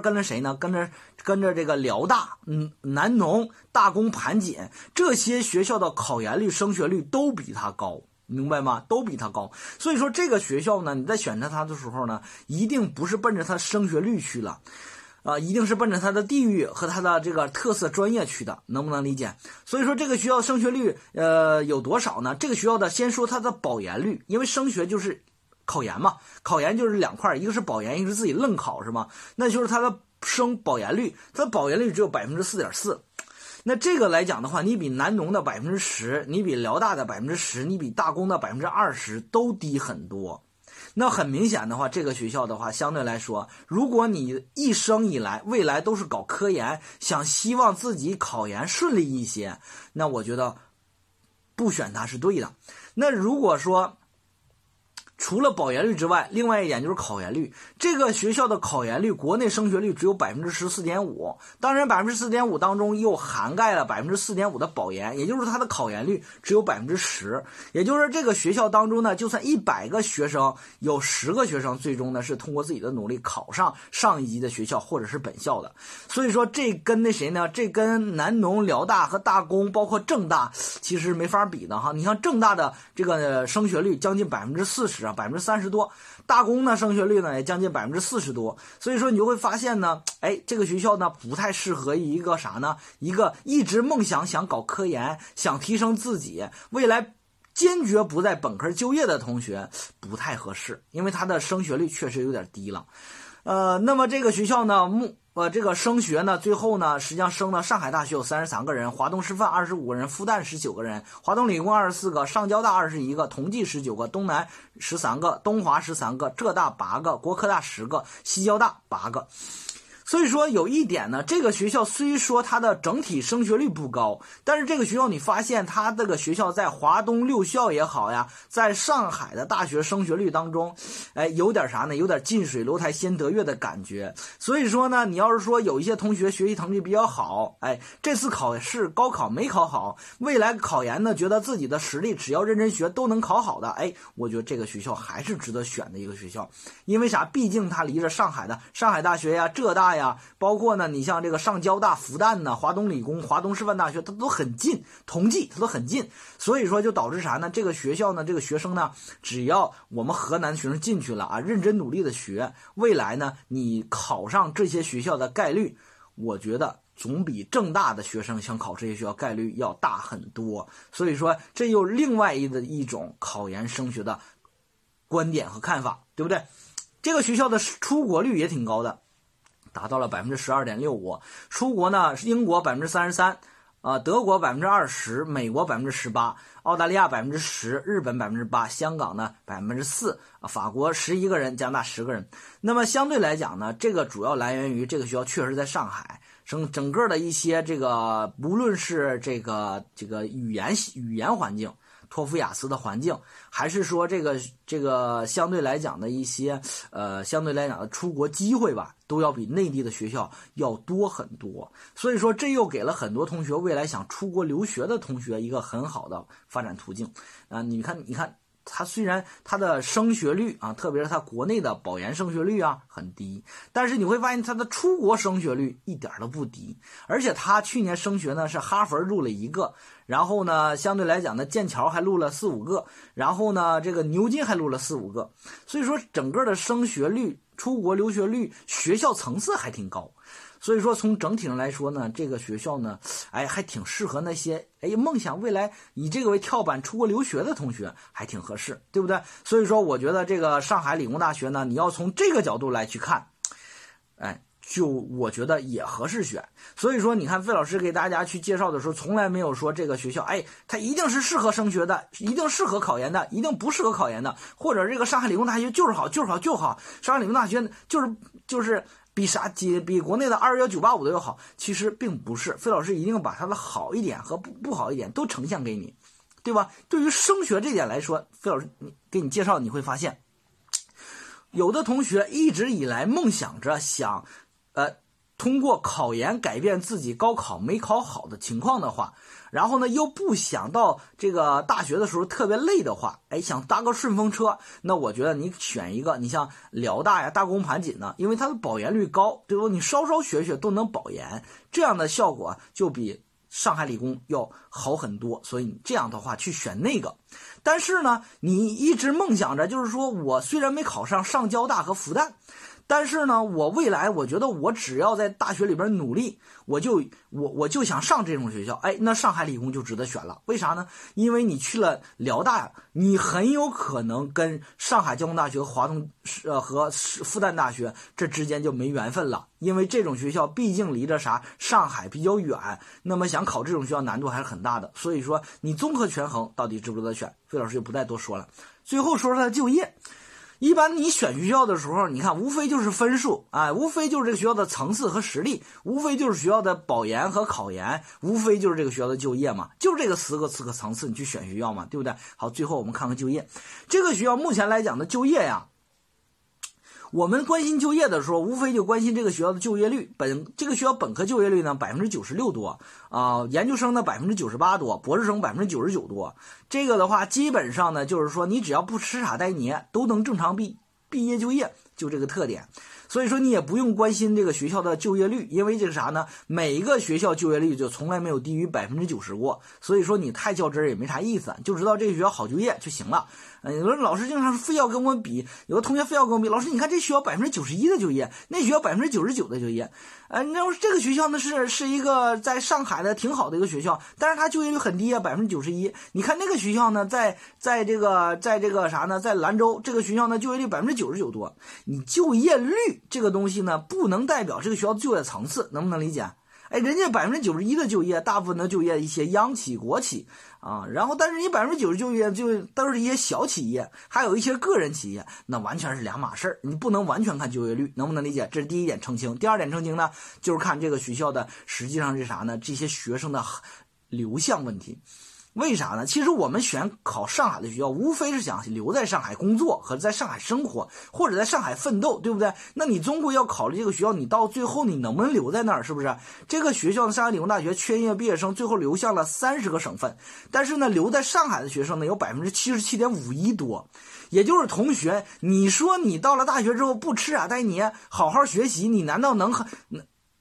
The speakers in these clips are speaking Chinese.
跟着谁呢？跟着跟着这个辽大、嗯南农、大工、盘锦这些学校的考研率、升学率都比他高，明白吗？都比他高。所以说这个学校呢，你在选择它的时候呢，一定不是奔着它升学率去了。啊，一定是奔着它的地域和它的这个特色专业去的，能不能理解？所以说这个学校升学率，呃，有多少呢？这个学校的先说它的保研率，因为升学就是考研嘛，考研就是两块，一个是保研，一个是自己愣考，是吗？那就是它的升保研率，它保研率只有百分之四点四。那这个来讲的话，你比南农的百分之十，你比辽大的百分之十，你比大工的百分之二十都低很多。那很明显的话，这个学校的话，相对来说，如果你一生以来未来都是搞科研，想希望自己考研顺利一些，那我觉得不选它是对的。那如果说，除了保研率之外，另外一点就是考研率。这个学校的考研率，国内升学率只有百分之十四点五。当然，百分之四点五当中又涵盖了百分之四点五的保研，也就是它的考研率只有百分之十。也就是说这个学校当中呢，就算一百个学生，有十个学生最终呢是通过自己的努力考上上一级的学校或者是本校的。所以说，这跟那谁呢？这跟南农、辽大和大工，包括郑大，其实没法比的哈。你像郑大的这个升学率将近百分之四十。百分之三十多，大工呢升学率呢也将近百分之四十多，所以说你就会发现呢，哎，这个学校呢不太适合一个啥呢？一个一直梦想想搞科研、想提升自己，未来坚决不在本科就业的同学不太合适，因为它的升学率确实有点低了。呃，那么这个学校呢，目。我，这个升学呢，最后呢，实际上升了上海大学有三十三个人，华东师范二十五个人，复旦十九个人，华东理工二十四个，上交大二十一个，同济十九个，东南十三个，东华十三个，浙大八个，国科大十个，西交大八个。所以说有一点呢，这个学校虽说它的整体升学率不高，但是这个学校你发现它这个学校在华东六校也好呀，在上海的大学升学率当中，哎，有点啥呢？有点近水楼台先得月的感觉。所以说呢，你要是说有一些同学学习成绩比较好，哎，这次考试高考没考好，未来考研呢，觉得自己的实力只要认真学都能考好的，哎，我觉得这个学校还是值得选的一个学校，因为啥？毕竟它离着上海的上海大学呀、浙大。呀，呀包括呢，你像这个上交大、复旦呢、华东理工、华东师范大学，它都很近，同济它都很近，所以说就导致啥呢？这个学校呢，这个学生呢，只要我们河南学生进去了啊，认真努力的学，未来呢，你考上这些学校的概率，我觉得总比正大的学生想考这些学校概率要大很多。所以说，这又另外一的一种考研升学的观点和看法，对不对？这个学校的出国率也挺高的。达到了百分之十二点六五，出国呢是英国百分之三十三，啊，德国百分之二十，美国百分之十八，澳大利亚百分之十，日本百分之八，香港呢百分之四，法国十一个人，加拿大十个人。那么相对来讲呢，这个主要来源于这个学校确实在上海，整整个的一些这个，不论是这个这个语言语言环境。托福雅思的环境，还是说这个这个相对来讲的一些呃相对来讲的出国机会吧，都要比内地的学校要多很多。所以说，这又给了很多同学未来想出国留学的同学一个很好的发展途径啊！你看，你看。它虽然它的升学率啊，特别是它国内的保研升学率啊很低，但是你会发现它的出国升学率一点都不低。而且它去年升学呢是哈佛录了一个，然后呢相对来讲呢剑桥还录了四五个，然后呢这个牛津还录了四五个。所以说整个的升学率、出国留学率、学校层次还挺高。所以说，从整体上来说呢，这个学校呢，哎，还挺适合那些哎梦想未来以这个为跳板出国留学的同学，还挺合适，对不对？所以说，我觉得这个上海理工大学呢，你要从这个角度来去看，哎，就我觉得也合适选。所以说，你看费老师给大家去介绍的时候，从来没有说这个学校，哎，它一定是适合升学的，一定适合考研的，一定不适合考研的，或者这个上海理工大学就是好，就是好，就好，上海理工大学就是就是。比啥几比国内的二幺九八五的要好，其实并不是。费老师一定把它的好一点和不不好一点都呈现给你，对吧？对于升学这点来说，费老师你给你介绍，你会发现，有的同学一直以来梦想着想，呃，通过考研改变自己高考没考好的情况的话，然后呢又不想到这个大学的时候特别累的话，哎，想搭个顺风车，那我觉得你选一个，你像辽大呀、大工盘锦呢，因为它的保研率高，对不？你稍稍学学都能保研，这样的效果就比上海理工要好很多。所以你这样的话去选那个，但是呢，你一直梦想着，就是说我虽然没考上上交大和复旦。但是呢，我未来我觉得我只要在大学里边努力，我就我我就想上这种学校，哎，那上海理工就值得选了。为啥呢？因为你去了辽大，你很有可能跟上海交通大学、华东呃和复旦大学这之间就没缘分了。因为这种学校毕竟离着啥上海比较远，那么想考这种学校难度还是很大的。所以说，你综合权衡，到底值不值得选？费老师就不再多说了。最后说说他就业。一般你选学校的时候，你看无非就是分数，哎，无非就是这个学校的层次和实力，无非就是学校的保研和考研，无非就是这个学校的就业嘛，就是这个四个四个层次，你去选学校嘛，对不对？好，最后我们看看就业，这个学校目前来讲的就业呀。我们关心就业的时候，无非就关心这个学校的就业率。本这个学校本科就业率呢，百分之九十六多啊，研究生呢百分之九十八多，博士生百分之九十九多。这个的话，基本上呢，就是说你只要不吃傻呆捏，都能正常毕毕业就业，就这个特点。所以说你也不用关心这个学校的就业率，因为这个啥呢？每一个学校就业率就从来没有低于百分之九十过。所以说你太较真儿也没啥意思，就知道这个学校好就业就行了。有的老师经常非要跟我比，有的同学非要跟我比。老师，你看这学校百分之九十一的就业，那学校百分之九十九的就业。呃，那要是这个学校呢是是一个在上海的挺好的一个学校，但是它就业率很低啊，百分之九十一。你看那个学校呢，在在这个在这个啥呢，在兰州这个学校呢，就业率百分之九十九多。你就业率这个东西呢，不能代表这个学校的就业层次，能不能理解？哎，人家百分之九十一的就业，大部分的就业一些央企、国企啊，然后但是你百分之九十就业就都是一些小企业，还有一些个人企业，那完全是两码事儿，你不能完全看就业率，能不能理解？这是第一点澄清。第二点澄清呢，就是看这个学校的实际上是啥呢？这些学生的流向问题。为啥呢？其实我们选考上海的学校，无非是想留在上海工作和在上海生活，或者在上海奋斗，对不对？那你终归要考虑这个学校，你到最后你能不能留在那儿，是不是？这个学校的上海理工大学缺业毕业生，最后流向了三十个省份，但是呢，留在上海的学生呢有百分之七十七点五一多，也就是同学，你说你到了大学之后不吃傻呆你，好好学习，你难道能？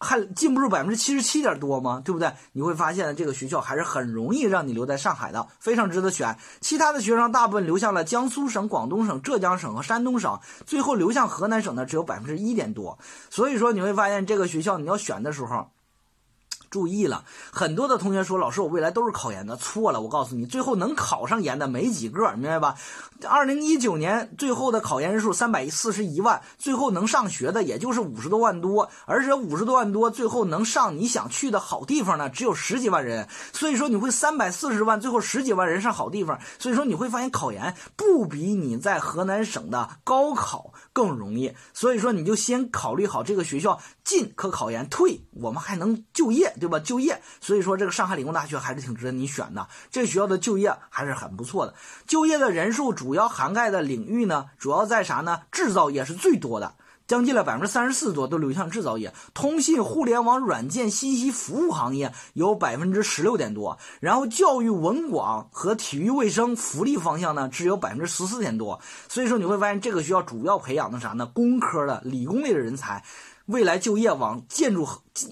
还进不住百分之七十七点多吗？对不对？你会发现这个学校还是很容易让你留在上海的，非常值得选。其他的学生大部分流向了江苏省、广东省、浙江省和山东省，最后流向河南省的只有百分之一点多。所以说你会发现这个学校你要选的时候。注意了，很多的同学说：“老师，我未来都是考研的。”错了，我告诉你，最后能考上研的没几个，明白吧？二零一九年最后的考研人数三百四十一万，最后能上学的也就是五十多万多，而且五十多万多最后能上你想去的好地方呢，只有十几万人。所以说你会三百四十万，最后十几万人上好地方。所以说你会发现考研不比你在河南省的高考更容易。所以说你就先考虑好这个学校进可考研，退我们还能就业。对吧？就业，所以说这个上海理工大学还是挺值得你选的。这学校的就业还是很不错的，就业的人数主要涵盖的领域呢，主要在啥呢？制造业是最多的，将近了百分之三十四多都流向制造业。通信、互联网、软件、信息服务行业有百分之十六点多，然后教育、文广和体育卫生、福利方向呢，只有百分之十四点多。所以说你会发现这个学校主要培养的啥呢？工科的、理工类的人才。未来就业往建筑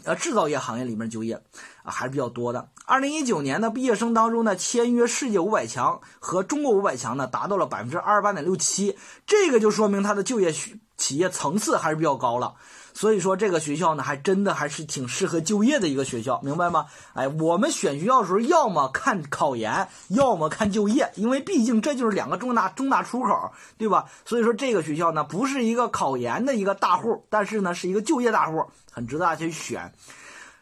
呃制造业行业里面就业啊还是比较多的。二零一九年的毕业生当中呢，签约世界五百强和中国五百强呢，达到了百分之二十八点六七，这个就说明他的就业企业层次还是比较高了。所以说这个学校呢，还真的还是挺适合就业的一个学校，明白吗？哎，我们选学校的时候，要么看考研，要么看就业，因为毕竟这就是两个重大重大出口，对吧？所以说这个学校呢，不是一个考研的一个大户，但是呢，是一个就业大户，很值得大家去选。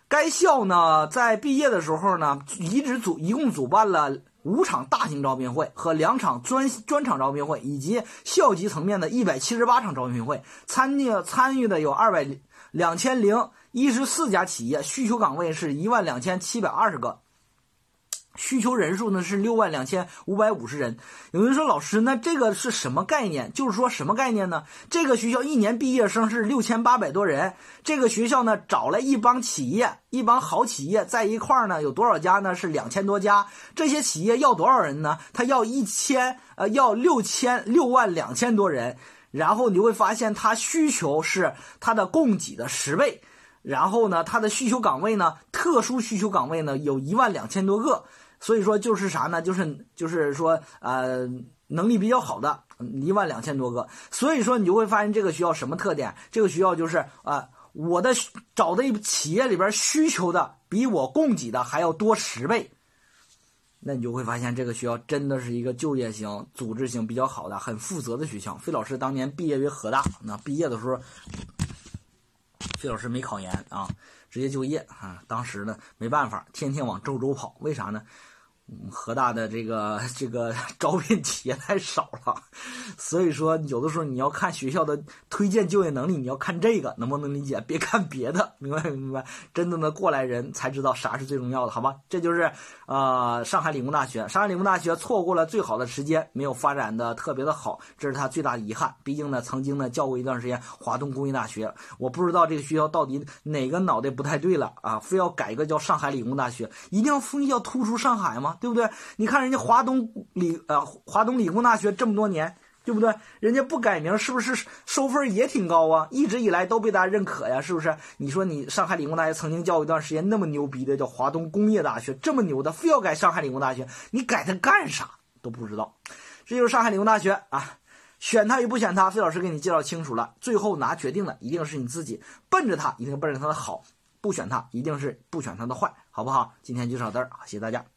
该校呢，在毕业的时候呢，一直组一共主办了。五场大型招聘会和两场专专场招聘会，以及校级层面的一百七十八场招聘会，参与参与的有二百两千零一十四家企业，需求岗位是一万两千七百二十个。需求人数呢是六万两千五百五十人。有人说老师，那这个是什么概念？就是说什么概念呢？这个学校一年毕业生是六千八百多人。这个学校呢找了一帮企业，一帮好企业在一块儿呢，有多少家呢？是两千多家。这些企业要多少人呢？他要一千，呃，要六千六万两千多人。然后你会发现，它需求是它的供给的十倍。然后呢，它的需求岗位呢，特殊需求岗位呢，有一万两千多个。所以说就是啥呢？就是就是说，呃，能力比较好的一万两千多个。所以说你就会发现这个学校什么特点？这个学校就是啊，我的找的企业里边需求的比我供给的还要多十倍。那你就会发现这个学校真的是一个就业型、组织型比较好的、很负责的学校。费老师当年毕业于河大，那毕业的时候，费老师没考研啊，直接就业啊。当时呢没办法，天天往周州跑，为啥呢？河大的这个这个 招聘企业太少了，所以说有的时候你要看学校的推荐就业能力，你要看这个能不能理解？别看别的，明白明白？真正的过来人才知道啥是最重要的，好吧？这就是呃上海理工大学，上海理工大学错过了最好的时间，没有发展的特别的好，这是他最大的遗憾。毕竟呢，曾经呢教过一段时间华东工业大学，我不知道这个学校到底哪个脑袋不太对了啊，非要改一个叫上海理工大学，一定要非要突出上海吗？对不对？你看人家华东理呃华东理工大学这么多年，对不对？人家不改名，是不是收分也挺高啊？一直以来都被大家认可呀，是不是？你说你上海理工大学曾经教一段时间那么牛逼的叫华东工业大学，这么牛的，非要改上海理工大学，你改它干啥？都不知道。这就是上海理工大学啊，选它与不选它，费老师给你介绍清楚了。最后拿决定的一定是你自己，奔着它一定奔着它的好，不选它一定是不选它的坏，好不好？今天就到这儿，谢谢大家。